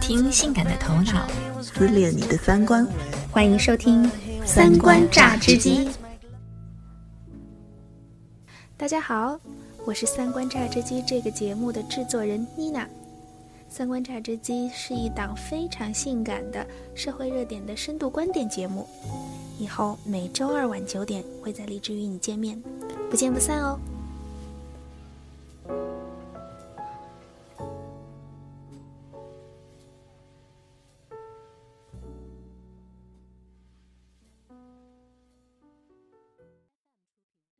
听性感的头脑。撕裂你的三观。欢迎收听三观榨汁机。大家好我是三观榨汁机这个节目的制作人妮娜。三观榨汁机是一档非常性感的社会热点的深度观点节目以后每周二晚九点会在荔枝与你见面。不见不散哦。